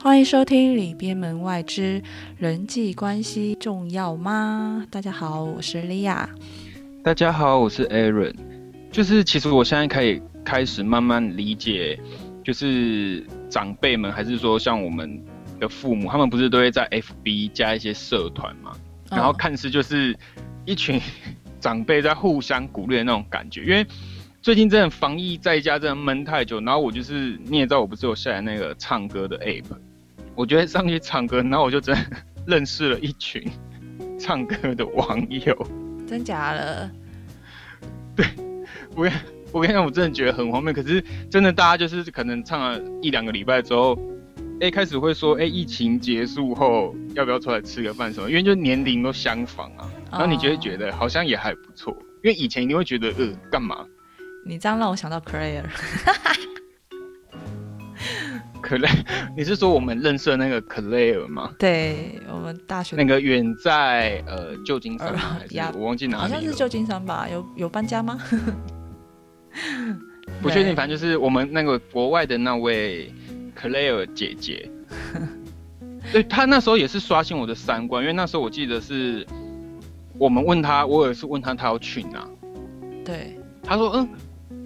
欢迎收听《里边门外之人际关系重要吗》。大家好，我是莉亚。大家好，我是 Aaron。就是其实我现在可以开始慢慢理解，就是长辈们，还是说像我们的父母，他们不是都会在 FB 加一些社团嘛？然后看似就是一群 长辈在互相鼓励的那种感觉，因为。最近真的防疫在家真的闷太久，然后我就是你也知道，我不是有下载那个唱歌的 app，我觉得上去唱歌，然后我就真的认识了一群唱歌的网友。真假了？对，我我跟你讲，我真的觉得很荒谬。可是真的，大家就是可能唱了一两个礼拜之后，哎，开始会说，哎，疫情结束后要不要出来吃个饭什么？因为就年龄都相仿啊，然后你就会觉得好像也还不错。因为以前你会觉得，呃，干嘛？你这样让我想到 Claire，可雷，你是说我们认识的那个 Claire 吗？对，我们大学那个远在呃旧金山，我忘记哪里，好像是旧金山吧？有有搬家吗？不确定，反正就是我们那个国外的那位 Claire 姐姐。对，她那时候也是刷新我的三观，因为那时候我记得是我们问她，我也是问她，她要去哪？对，她说嗯。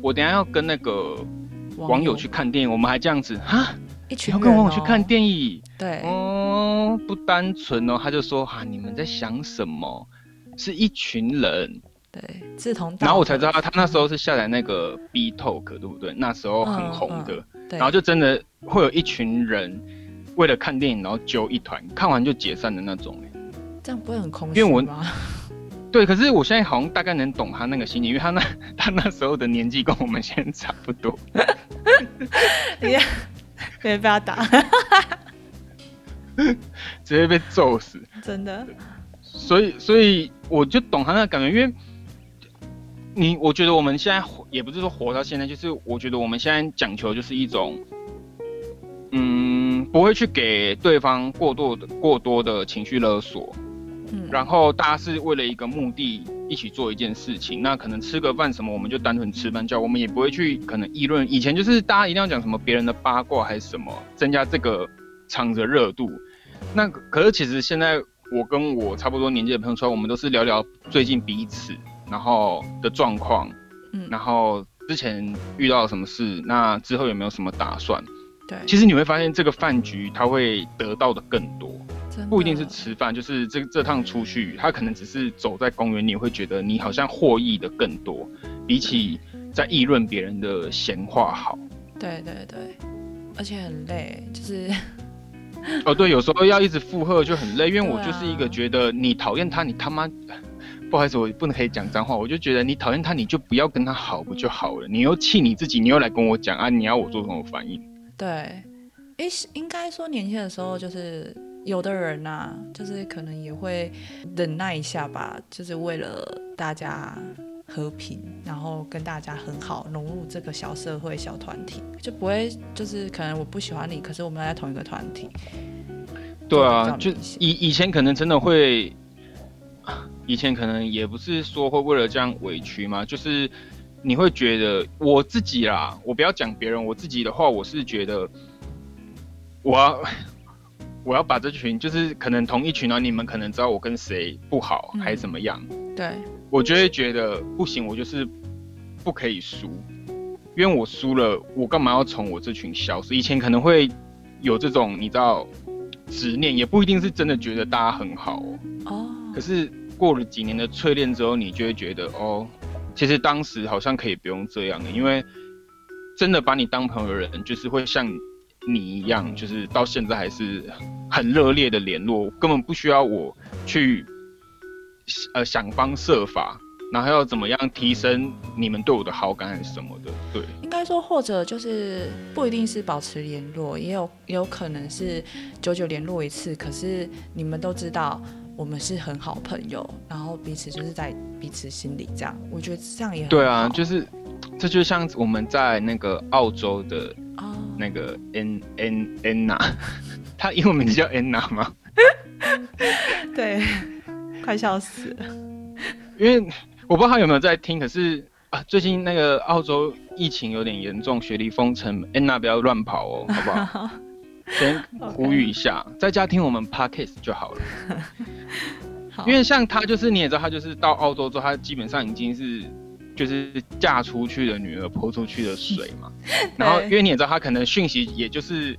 我等下要跟那个网友去看电影，我们还这样子哈，一群要跟网友去看电影，对，哦，不单纯哦，他就说哈，你们在想什么？是一群人，对，志同，然后我才知道他那时候是下载那个 B Talk，对不对？那时候很红的，然后就真的会有一群人为了看电影，然后揪一团，看完就解散的那种，哎，这样不会很空虚吗？对，可是我现在好像大概能懂他那个心理，因为他那 他那时候的年纪跟我们现在差不多。你别 被他打，直接被揍死，真的。所以，所以我就懂他那个感觉，因为你，我觉得我们现在也不是说活到现在，就是我觉得我们现在讲求就是一种，嗯，不会去给对方过多的过多的情绪勒索。然后大家是为了一个目的一起做一件事情，那可能吃个饭什么，我们就单纯吃饭叫，我们也不会去可能议论。以前就是大家一定要讲什么别人的八卦还是什么，增加这个场的热度。那可是其实现在我跟我差不多年纪的朋友出来，我们都是聊聊最近彼此然后的状况，嗯，然后之前遇到什么事，那之后有没有什么打算？对，其实你会发现这个饭局他会得到的更多。不一定是吃饭，就是这这趟出去，他可能只是走在公园，你会觉得你好像获益的更多，比起在议论别人的闲话好。对对对，而且很累，就是哦对，有时候要一直附和就很累，因为我就是一个觉得你讨厌他，你他妈不好意思，我不能可以讲脏话，我就觉得你讨厌他，你就不要跟他好不就好了？你又气你自己，你又来跟我讲啊，你要我做什么反应？对，诶，应该说年轻的时候就是。有的人呐，就是可能也会忍耐一下吧，就是为了大家和平，然后跟大家很好，融入这个小社会、小团体，就不会就是可能我不喜欢你，可是我们在同一个团体。对啊，就以以前可能真的会，以前可能也不是说会为了这样委屈嘛，就是你会觉得我自己啦，我不要讲别人，我自己的话，我是觉得我。要。我要把这群，就是可能同一群啊，你们可能知道我跟谁不好还是怎么样？对，我就会觉得不行，我就是不可以输，因为我输了，我干嘛要从我这群消失？以前可能会有这种你知道执念，也不一定是真的觉得大家很好哦。哦。可是过了几年的淬炼之后，你就会觉得哦，其实当时好像可以不用这样的，因为真的把你当朋友的人，就是会像。你一样，就是到现在还是很热烈的联络，根本不需要我去呃想方设法，然后要怎么样提升你们对我的好感还是什么的。对，应该说或者就是不一定是保持联络，也有也有可能是久久联络一次，可是你们都知道我们是很好朋友，然后彼此就是在彼此心里这样，我觉得这样也很对啊，就是这就像我们在那个澳洲的。那个 N N Anna，他英文名字叫 Anna 吗？对，快笑死了。因为我不知道他有没有在听，可是啊，最近那个澳洲疫情有点严重，雪梨封城，Anna 不要乱跑哦，好不好？先呼吁一下，在家听我们 podcast 就好了。好因为像他就是你也知道，他就是到澳洲之后，他基本上已经是就是嫁出去的女儿泼出去的水嘛。然后因为你也知道，他可能讯息也就是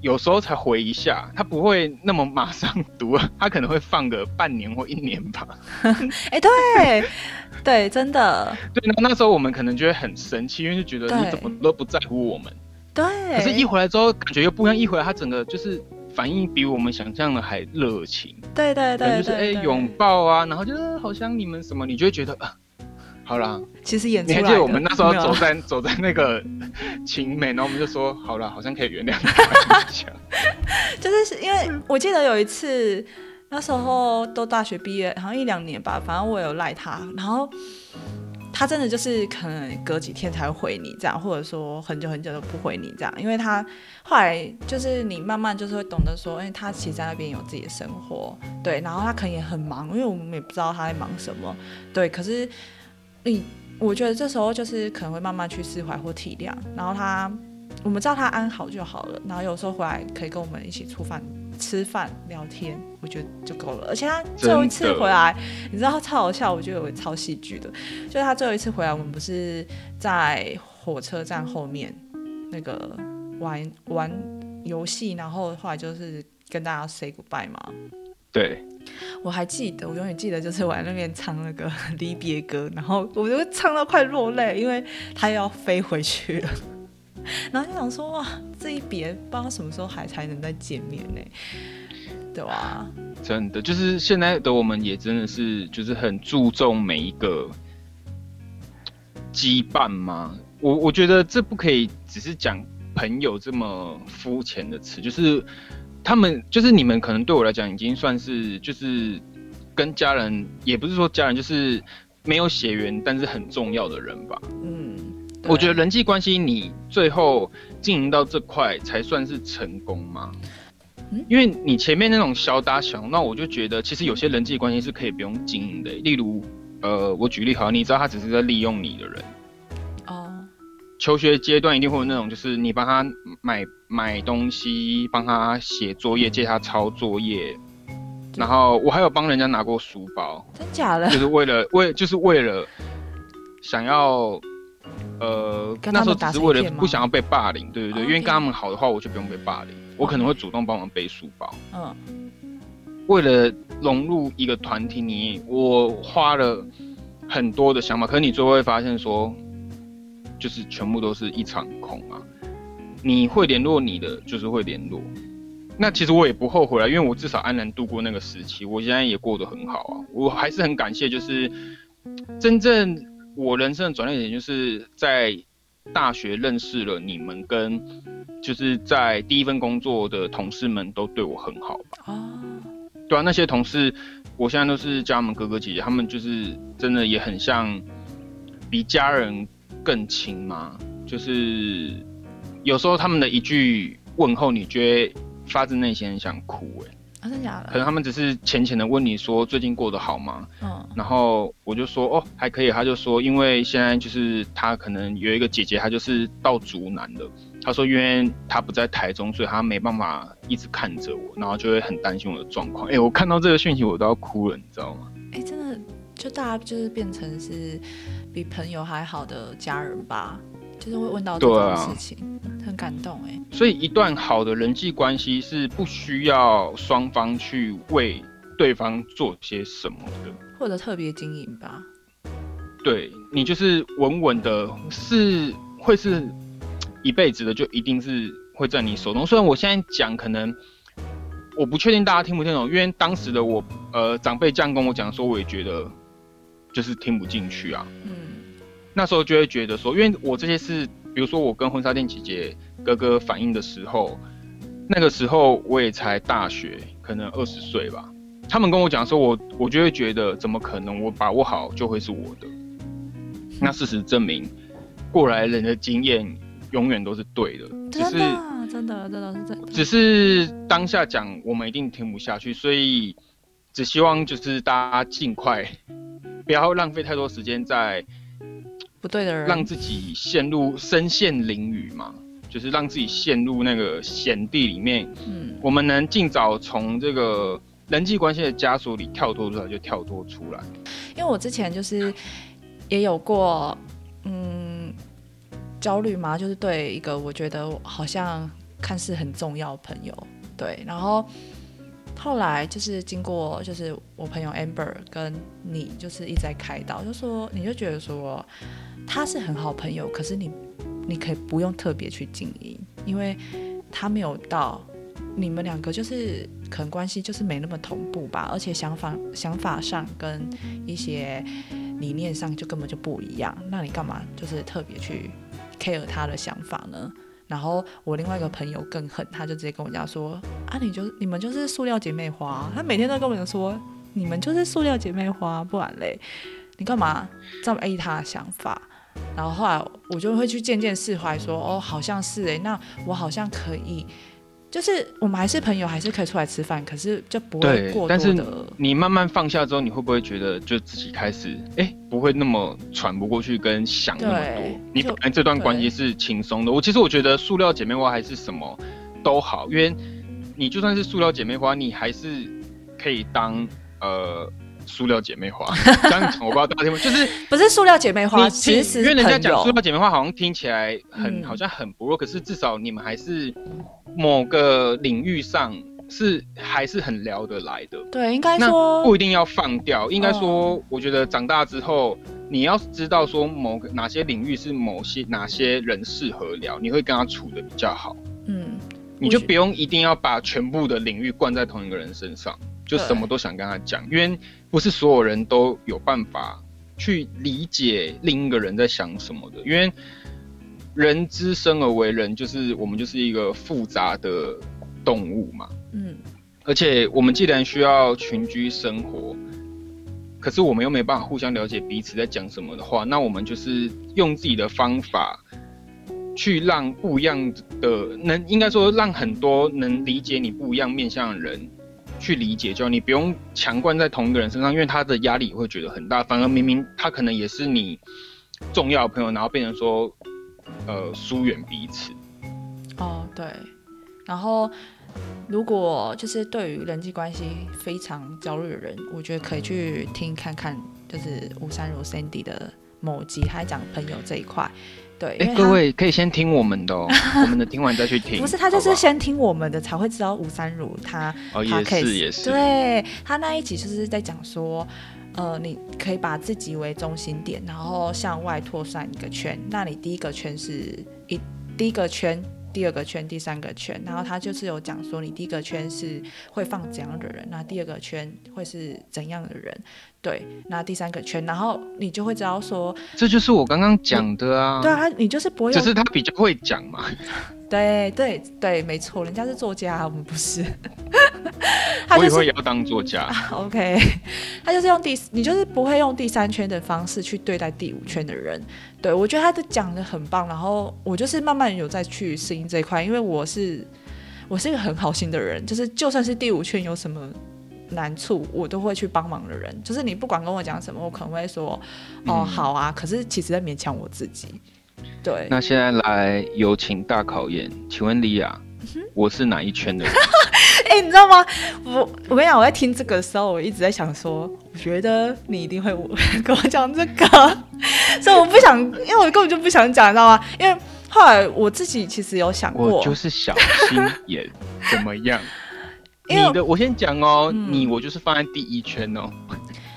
有时候才回一下，他不会那么马上读，他可能会放个半年或一年吧。哎、对对，真的对，那那时候我们可能就会很生气，因为就觉得你怎么都不在乎我们。对。可是，一回来之后感觉又不一样，一回来他整个就是反应比我们想象的还热情。对对对对，就是哎对拥抱啊，然后就是好像你们什么，你就会觉得啊，好啦，其实演出来。你还记得我们那时候走在 走在那个晴美，然后我们就说好了，好像可以原谅他。就是因为我记得有一次，那时候都大学毕业，好像一两年吧，反正我有赖他，然后他真的就是可能隔几天才会回你这样，或者说很久很久都不回你这样，因为他后来就是你慢慢就是会懂得说，哎、他其实在那边有自己的生活，对，然后他可能也很忙，因为我们也不知道他在忙什么，对，可是你我觉得这时候就是可能会慢慢去释怀或体谅，然后他我们知道他安好就好了，然后有时候回来可以跟我们一起出饭、吃饭、聊天，我觉得就够了。而且他最后一次回来，你知道超好笑，我觉得有超戏剧的，就是他最后一次回来，我们不是在火车站后面那个玩玩游戏，然后后来就是跟大家 say goodbye 嘛。对，我还记得，我永远记得，就是我在那边唱那个 离别歌，然后我就唱到快落泪，因为他要飞回去了。然后就想说，哇，这一别不知道什么时候还才能再见面呢，对吧？真的就是现在的我们也真的是就是很注重每一个羁绊吗？我我觉得这不可以只是讲朋友这么肤浅的词，就是他们就是你们可能对我来讲已经算是就是跟家人，也不是说家人，就是没有血缘但是很重要的人吧。嗯，我觉得人际关系你最后经营到这块才算是成功吗？嗯因为你前面那种小打小闹，我就觉得其实有些人际关系是可以不用经营的。例如，呃，我举例好了，你知道他只是在利用你的人。哦，求学阶段一定会有那种，就是你帮他买买东西，帮他写作业，借他抄作业。然后我还有帮人家拿过书包，真假的？就？是为了为就是为了想要，呃，那时候只是为了不想要被霸凌，对对对，哦因为跟他们好的话，我就不用被霸凌，我可能会主动帮忙背书包。嗯，为了融入一个团体，你我花了很多的想法，可是你最后会发现说，就是全部都是一场空啊。你会联络你的，就是会联络。那其实我也不后悔了，因为我至少安然度过那个时期，我现在也过得很好啊。我还是很感谢，就是真正我人生的转捩点，就是在大学认识了你们，跟就是在第一份工作的同事们都对我很好吧。哦，对啊，那些同事，我现在都是叫他们哥哥姐姐，他们就是真的也很像比家人更亲吗。就是有时候他们的一句问候，你觉得发自内心很想哭哎、啊，真假的可能？他们只是浅浅的问你说最近过得好吗？嗯，然后我就说哦还可以，他就说因为现在就是他可能有一个姐姐，她就是到竹南的，他说因为他不在台中，所以他没办法一直看着我，然后就会很担心我的状况。哎，我看到这个讯息我都要哭了，你知道吗？哎，真的，就大家就是变成是比朋友还好的家人吧，就是会问到这种事情，很感动哎。所以一段好的人际关系是不需要双方去为对方做些什么的。或者特别经营吧。对你就是稳稳的，是会是一辈子的，就一定是会在你手中。虽然我现在讲可能我不确定大家听不听懂，因为当时的我，呃，长辈这样跟我讲说，我也觉得就是听不进去啊。嗯，那时候就会觉得说，因为我这些是，比如说我跟婚纱店姐姐哥哥反映的时候，那个时候我也才大学，可能二十岁吧。他们跟我讲说我，我就会觉得怎么可能？我把握好就会是我的。那事实证明，过来人的经验永远都是对的，只真是的，真的，真的是真的。只是当下讲我们一定听不下去，所以只希望就是大家尽快，不要浪费太多时间在不对的人，让自己陷入身陷囹圄嘛。就是让自己陷入那个险地里面，嗯我们能尽早从这个人际关系的枷锁里跳脱出来，就跳脱出来。因为我之前就是也有过，嗯，焦虑嘛，就是对一个我觉得好像看似很重要的朋友，对，然后后来就是经过就是我朋友 Amber 跟你就是一直在开导，就说你就觉得说他是很好朋友，可是你你可以不用特别去经营，因为他没有到你们两个就是可能关系就是没那么同步吧，而且想法想法上跟一些理念上就根本就不一样，那你干嘛就是特别去 care 他的想法呢？然后我另外一个朋友更狠，他就直接跟我讲说啊，你就你们就是塑料姐妹花，他每天都跟我讲说你们就是塑料姐妹花，不然嘞，你干嘛这么 A 他的想法？然后后来我就会去渐渐释怀说，哦，好像是诶，那我好像可以，就是我们还是朋友，还是可以出来吃饭，可是就不会对过但是。你慢慢放下之后，你会不会觉得就自己开始哎、不会那么喘不过去，跟想那么多？你就本来这段关系是轻松的。我其实我觉得塑料姐妹花还是什么都好，因为你就算是塑料姐妹花，你还是可以当呃塑料姐妹花。这样讲我不知道大家听不，就是不是塑料姐妹花，其实因为人家讲塑料姐妹花好像听起来很、嗯。好像很薄弱，可是至少你们还是某个领域上是还是很聊得来的。对，应该说不一定要放掉，应该哦。说，我觉得长大之后，你要知道说某个哪些领域是某些哪些人适合聊，你会跟他处的比较好，嗯，你就不用一定要把全部的领域灌在同一个人身上，就什么都想跟他讲，因为不是所有人都有办法去理解另一个人在想什么的，因为人之生而为人，就是我们就是一个复杂的动物嘛，嗯。而且我们既然需要群居生活，可是我们又没办法互相了解彼此在讲什么的话，那我们就是用自己的方法去让不一样的能，应该说让很多能理解你不一样面向的人去理解，就你不用强灌在同一个人身上，因为他的压力也会觉得很大。反而明明他可能也是你重要的朋友，然后变成说呃疏远彼此。哦对，然后如果就是对于人际关系非常焦虑的人，我觉得可以去听看看，就是吴珊如 Sandy 的某集，他讲朋友这一块。对，哎、各位可以先听我们的哦，我们的听完再去听。不是他就是先听我们的，才会知道吴三如他哦，也是也是，对他那一集就是在讲说，呃，你可以把自己为中心点，然后向外扩散一个圈。那你第一个圈是一第一个圈，第二个圈，第三个圈，然后他就是有讲说，你第一个圈是会放怎样的人，那第二个圈会是怎样的人，对，那第三个圈，然后你就会知道说，这就是我刚刚讲的啊。对啊，你就是不会只是他比较会讲嘛。对对对，没错，人家是作家，我们不是。他就是我以后也要当作家。OK，他就是用第，你就是不会用第三圈的方式去对待第五圈的人。对我觉得他的讲的很棒，然后我就是慢慢有在去适应这一块，因为我是我是一个很好心的人，就是就算是第五圈有什么难处，我都会去帮忙的人。就是你不管跟我讲什么，我可能会说哦嗯好啊，可是其实在勉强我自己。对，那现在来有请大考验，请问莉亚，我是哪一圈的人？哎、你知道吗？我我跟你讲，我在听这个的时候，我一直在想说，我觉得你一定会 跟我讲这个，所以我不想，因为我根本就不想讲，你知道吗？因为后来我自己其实有想过，我就是小心眼，怎么样？你的我先讲哦，嗯你我就是放在第一圈哦，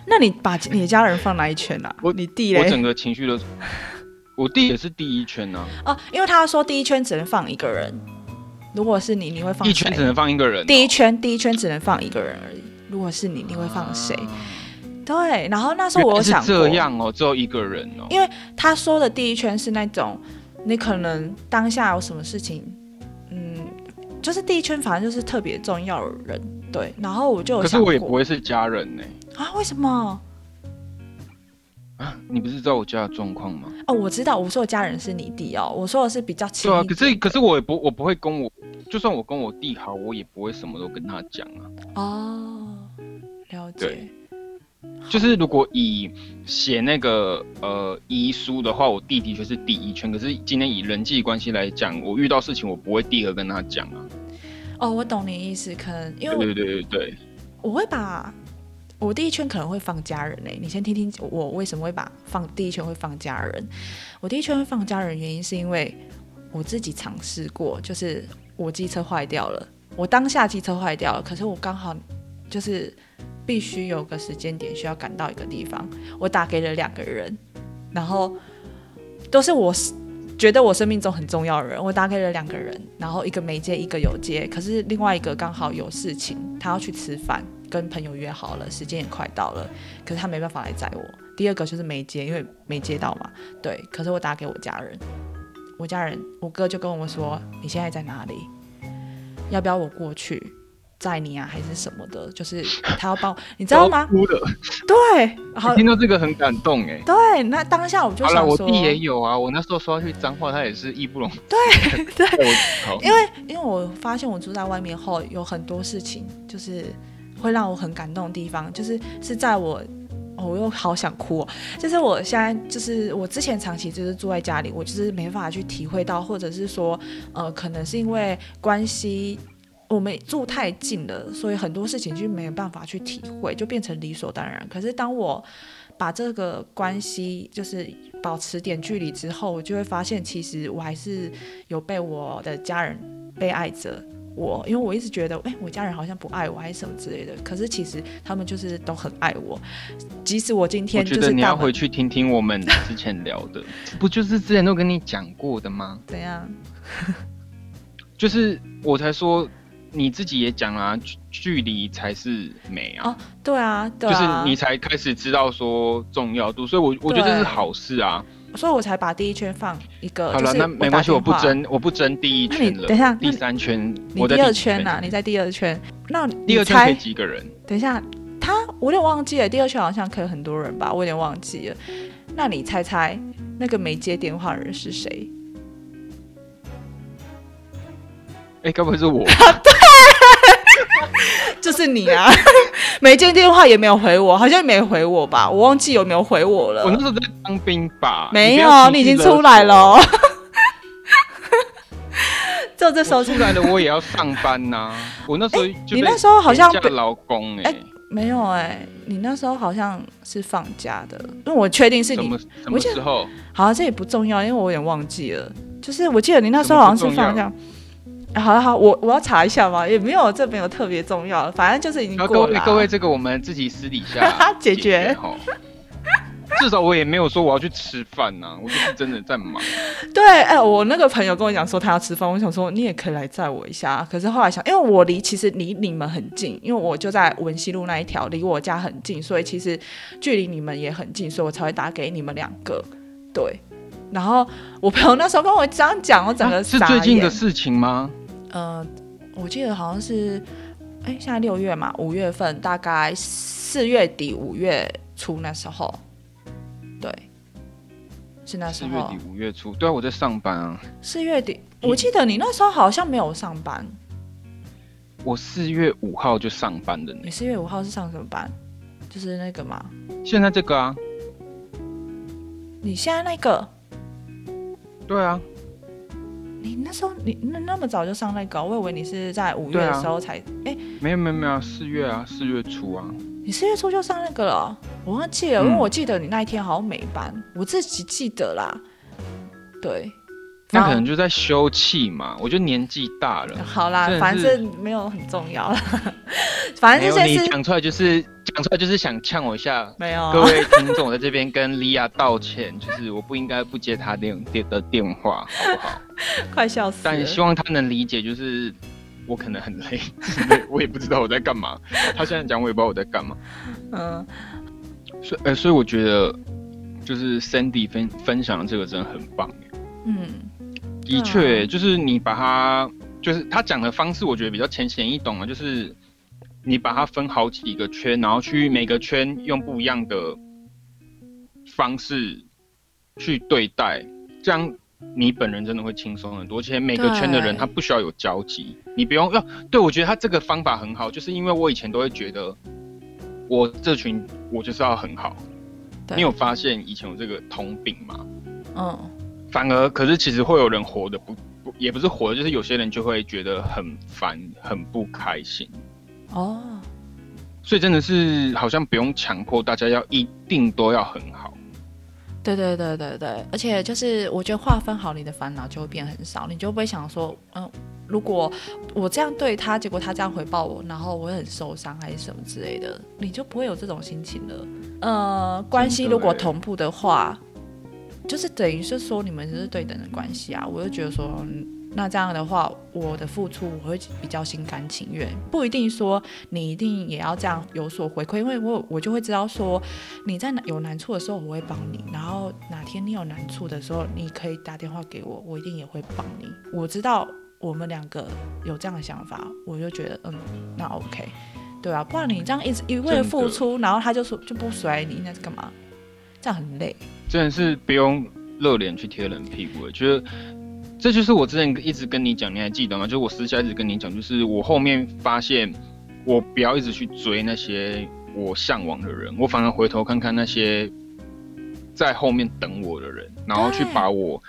那你把你的家人放哪一圈啊？我你弟嘞？我整个情绪都，我弟也是第一圈呢、哦，因为他说第一圈只能放一个人，如果是你，你会放一圈只能放一个人哦、第一圈第一圈只能放一个人而已。如果是你，你会放谁？啊对，然后那时候我想这样哦，只有一个人哦。因为他说的第一圈是那种，你可能当下有什么事情，嗯，就是第一圈反正就是特别重要的人，对。然后我就有可是我也不会是家人呢。啊，为什么？啊，你不是知道我家的状况吗？哦，我知道，我说的家人是你弟哦，我说的是比较亲对啊，可是可是我也不我不会跟我，就算我跟我弟好，我也不会什么都跟他讲啊。哦，了解对。就是如果以写那个呃遗书的话，我弟的确是第一圈。可是今天以人际关系来讲，我遇到事情我不会第二跟他讲啊。哦，我懂你意思，可能因为对对对对对，我会把我第一圈可能会放家人嘞、你先听听我为什么会把放第一圈会放家人。我第一圈会放家人，原因是因为我自己尝试过，就是我机车坏掉了，我当下机车坏掉了，可是我刚好就是必须有个时间点需要赶到一个地方，我打给了两个人，然后都是我觉得我生命中很重要的人，我打给了两个人，然后一个没接，一个有接，可是另外一个刚好有事情，他要去吃饭，跟朋友约好了，时间也快到了，可是他没办法来载我。第二个就是没接，因为没接到嘛，对。可是我打给我家人，我家人我哥就跟我说：“你现在在哪里？要不要我过去载你啊，还是什么的？”就是他要帮我，你知道吗？哭的，对，好，听到这个很感动哎。对，那当下我就，想说，我弟也有啊。我那时候说要去脏话，他也是义不容辞。对对，因为因为我发现我住在外面后，有很多事情就是会让我很感动的地方，就是是在我。哦我又好想哭、哦，就是我现在就是我之前长期就是住在家里，我就是没办法去体会到，或者是说，呃，可能是因为关系我们住太近了，所以很多事情就没有办法去体会，就变成理所当然。可是当我把这个关系就是保持点距离之后，我就会发现，其实我还是有被我的家人被爱着。我，因为我一直觉得，哎、我家人好像不爱我，还是什么之类的。可是其实他们就是都很爱我，即使我今天就觉得你要回去听听我们 之前聊的，不就是之前都跟你讲过的吗？怎样？就是我才说你自己也讲啦、距距离才是美啊，哦对啊，对就是啊，你才开始知道说重要度，所以我我觉得这是好事啊。所以我才把第一圈放一个。好了，那没关系，我不。争我不争第一圈了。等一下，第三圈你第二我在第几圈呐、你在第二圈。那第二圈可以？几个人？等一下，他我有点忘记了，第二圈好像可以很多人吧，我有点忘记了。那你猜猜那个没接电话的人是谁？哎，该不会是我？就是你啊！没接电话也没有回我，好像没回我吧？我忘记有没有回我了。我那时候在当兵吧？没有，你已经出来了。就这时候出来了，我也要上班呐、我那时候你那时候好像被廉价劳工哎、哎没有哎、你那时候好像是放假的，因为我确定是你什么。什我记得么时候？好，这也不重要，因为我有点忘记了。就是我记得你那时候好像是放假。啊好了好，我我要查一下嘛，也没有这没有特别重要，反正就是已经过了啊。各位各位，这个我们自己私底下 解决哈。至少我也没有说我要去吃饭呐、我就是真的在忙。对，哎、我那个朋友跟我讲说他要吃饭，我想说你也可以来载我一下。可是后来想，因为我离其实离你们很近，因为我就在文西路那一条，离我家很近，所以其实距离你们也很近，所以我才会打给你们两个。对，然后我朋友那时候跟我这样讲，我整个啊是最近的事情吗？呃，我记得好像是，哎，现在六月嘛，五月份，大概四月底五月初那时候，对，是那时候四月底。五月初，对啊，我在上班啊。四月底，我记得你那时候好像没有上班，我四月五号就上班的呢你。四月五号是上什么班？就是那个嘛，现在这个啊，你现在那个，对啊，你那时候你那那么早就上那个，我以为你是在五月的时候才，哎、没有没有没有，四月啊，四月初啊。你四月初就上那个了，我忘记了，因为嗯。我记得你那一天好像没班，我自己记得啦。对，那可能就在休憩嘛，我觉得年纪大了。好啦反正没有很重要啦。反正这件事你讲出来就是讲出来就是想呛我一下。没有啊各位听众，我在这边跟莉亚道歉，就是我不应该不接他电电的电话，好不好？快笑死。但希望他能理解，就是我可能很累，我也不知道我在干嘛。他现在讲我也不知道我在干嘛，嗯，所以呃，所以我觉得就是 Sandy 分分享的这个真的很棒耶。嗯，的确，啊就是你把它，就是他讲的方式，我觉得比较浅显易懂啊，就是你把它分好几个圈，然后去每个圈用不一样的方式去对待，这样你本人真的会轻松很多。而且每个圈的人他不需要有交集，你不用要。对我觉得他这个方法很好，就是因为我以前都会觉得我这群我就是要很好。你有发现以前有这个通病吗？嗯，反而可是其实会有人活的不不也不是活的，就是有些人就会觉得很烦，很不开心。哦，所以真的是好像不用强迫大家要一定都要很好。对对对对对，而且就是我觉得划分好你的烦恼就会变很少，你就不会想说，嗯，如果我这样对他，结果他这样回报我，然后我会很受伤还是什么之类的，你就不会有这种心情了。呃，关系如果欸同步的话，就是等于是说你们是对等的关系啊，我就觉得说。嗯那这样的话，我的付出我会比较心甘情愿，不一定说你一定也要这样有所回馈，因为我我就会知道说你在哪有难处的时候我会帮你，然后哪天你有难处的时候，你可以打电话给我，我一定也会帮你。我知道我们两个有这样的想法，我就觉得嗯，那 OK，对啊，不然你这样一直一味的付出，然后他就说就不甩你，那是干嘛？这样很累。真的是不用热脸去贴冷屁股，觉得这就是我之前一直跟你讲，你还记得吗？就是我私下一直跟你讲，就是我后面发现，我不要一直去追那些我向往的人，我反而回头看看那些在后面等我的人，然后去把我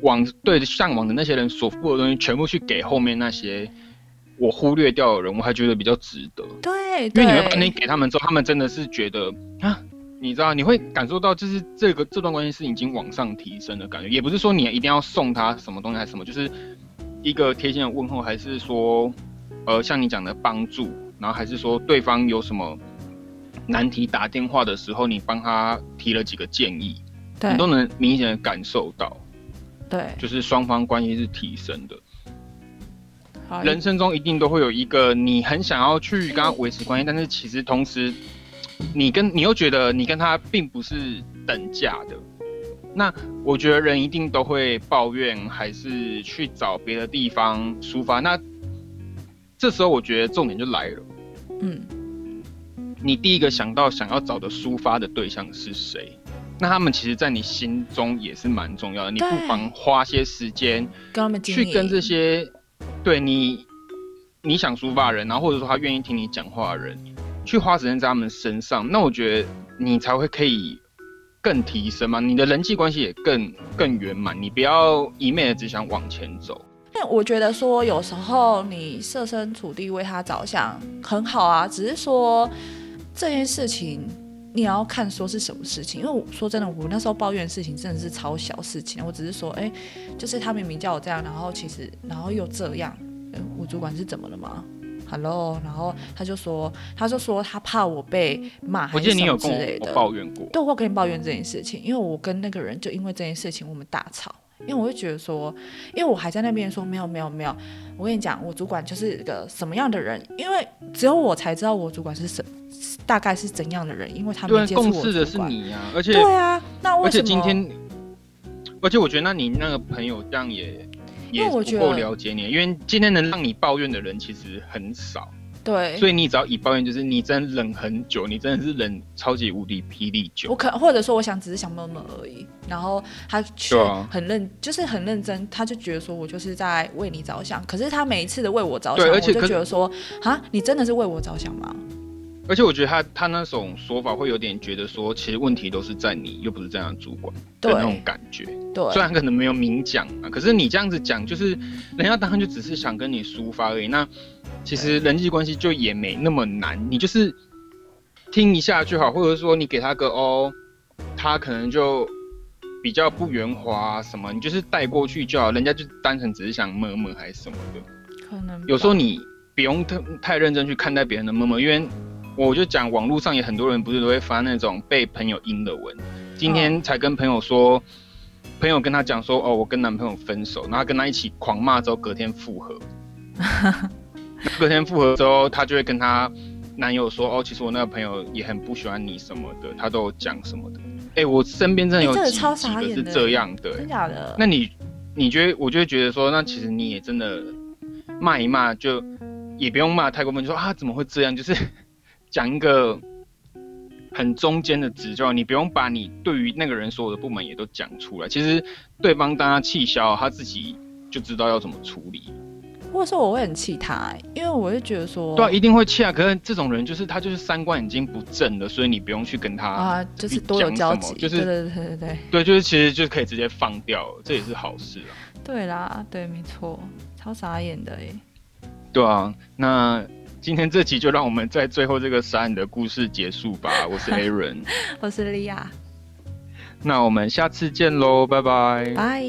往对向往的那些人所付的东西，全部去给后面那些我忽略掉的人，我还觉得比较值得。对因为你会把你给他们之后，他们真的是觉得啊，你知道，你会感受到就是这个这段关系是已经往上提升的感觉，也不是说你一定要送他什么东西还是什么，就是一个贴心的问候，还是说呃像你讲的帮助，然后还是说对方有什么难题打电话的时候，你帮他提了几个建议，对你都能明显的感受到，对，就是双方关系是提升的。好人生中一定都会有一个你很想要去跟他维持关系，但是其实同时，你跟你又觉得你跟他并不是等价的。那我觉得人一定都会抱怨，还是去找别的地方抒发。那这时候我觉得重点就来了，嗯，你第一个想到想要找的抒发的对象是谁？那他们其实，在你心中也是蛮重要的。你不妨花些时间去跟这些对你你想抒发的人，然后或者说他愿意听你讲话的人，去花时间在他们身上，那我觉得你才会可以更提升嘛，你的人际关系也更更圆满。你不要一昧的只想往前走。但我觉得说，有时候你设身处地为他着想很好啊，只是说这件事情你要看说是什么事情。因为我说真的，我那时候抱怨的事情真的是超小事情，我只是说，哎、就是他明明叫我这样，然后其实然后又这样，嗯，我主管是怎么了吗？Hello，然后他就说，他就说他怕我被骂，我记得你有跟我之类的我。抱怨过，对，我跟你抱怨这件事情，因为我跟那个人就因为这件事情我们大吵，因为我会觉得说，因为我还在那边说没有没有没有，我跟你讲，我主管就是个什么样的人，因为只有我才知道我主管是什大概是怎样的人，因为他对啊，没接触我共事的。是你呀、而且对啊，那为而什么？且今天，而且我觉得那你那个朋友这样也因也不够为我觉得了解你，因为今天能让你抱怨的人其实很少。对，所以你只要一抱怨，就是你真忍很久，你真的是忍超级无敌霹雳久我。可或者说我想只是想闷闷而已，然后他却很认，就是很认真，他就觉得说我就是在为你着想，可是他每一次的为我着想，对而且就觉得说啊，你真的是为我着想吗？而且我觉得他他那种说法会有点觉得说，其实问题都是在你，又不是在他主管的对那种感觉。对，虽然可能没有明讲啊，可是你这样子讲，就是人家当然就只是想跟你抒发而已。那其实人际关系就也没那么难，你就是听一下就好，或者说你给他个哦，他可能就比较不圆滑、啊、什么，你就是带过去就好，人家就单纯只是想摸摸还是什么的。可能有时候你不用太太认真去看待别人的摸摸，因为我就讲网络上也很多人不是都会发那种被朋友阴的文，今天才跟朋友说，朋友跟他讲说，哦，我跟男朋友分手，然后跟他一起狂骂之后，隔天复合，隔天复合之后，他就会跟他男友说，哦，其实我那个朋友也很不喜欢你什么的，他都有讲什么的。哎、我身边真的有几几个是这样的、真假的？那你你觉得，我就会觉得说，那其实你也真的骂一骂，就也不用骂太过分，就说啊怎么会这样，就是讲一个很中间的指教，你不用把你对于那个人所有的不满也都讲出来。其实对方当他气消，他自己就知道要怎么处理。或者说我会很气他、欸，因为我会觉得说，对啊，一定会气啊。可是这种人就是他就是三观已经不正了，所以你不用去跟他啊，就是多有交集，就是对对对对对对，就是其实就可以直接放掉，这也是好事啊。对啦，对，没错，超傻眼的哎，对啊，那今天这集就让我们在最后这个傻眼的故事结束吧。我是 Aaron，我是莉亚，那我们下次见喽，拜拜。拜。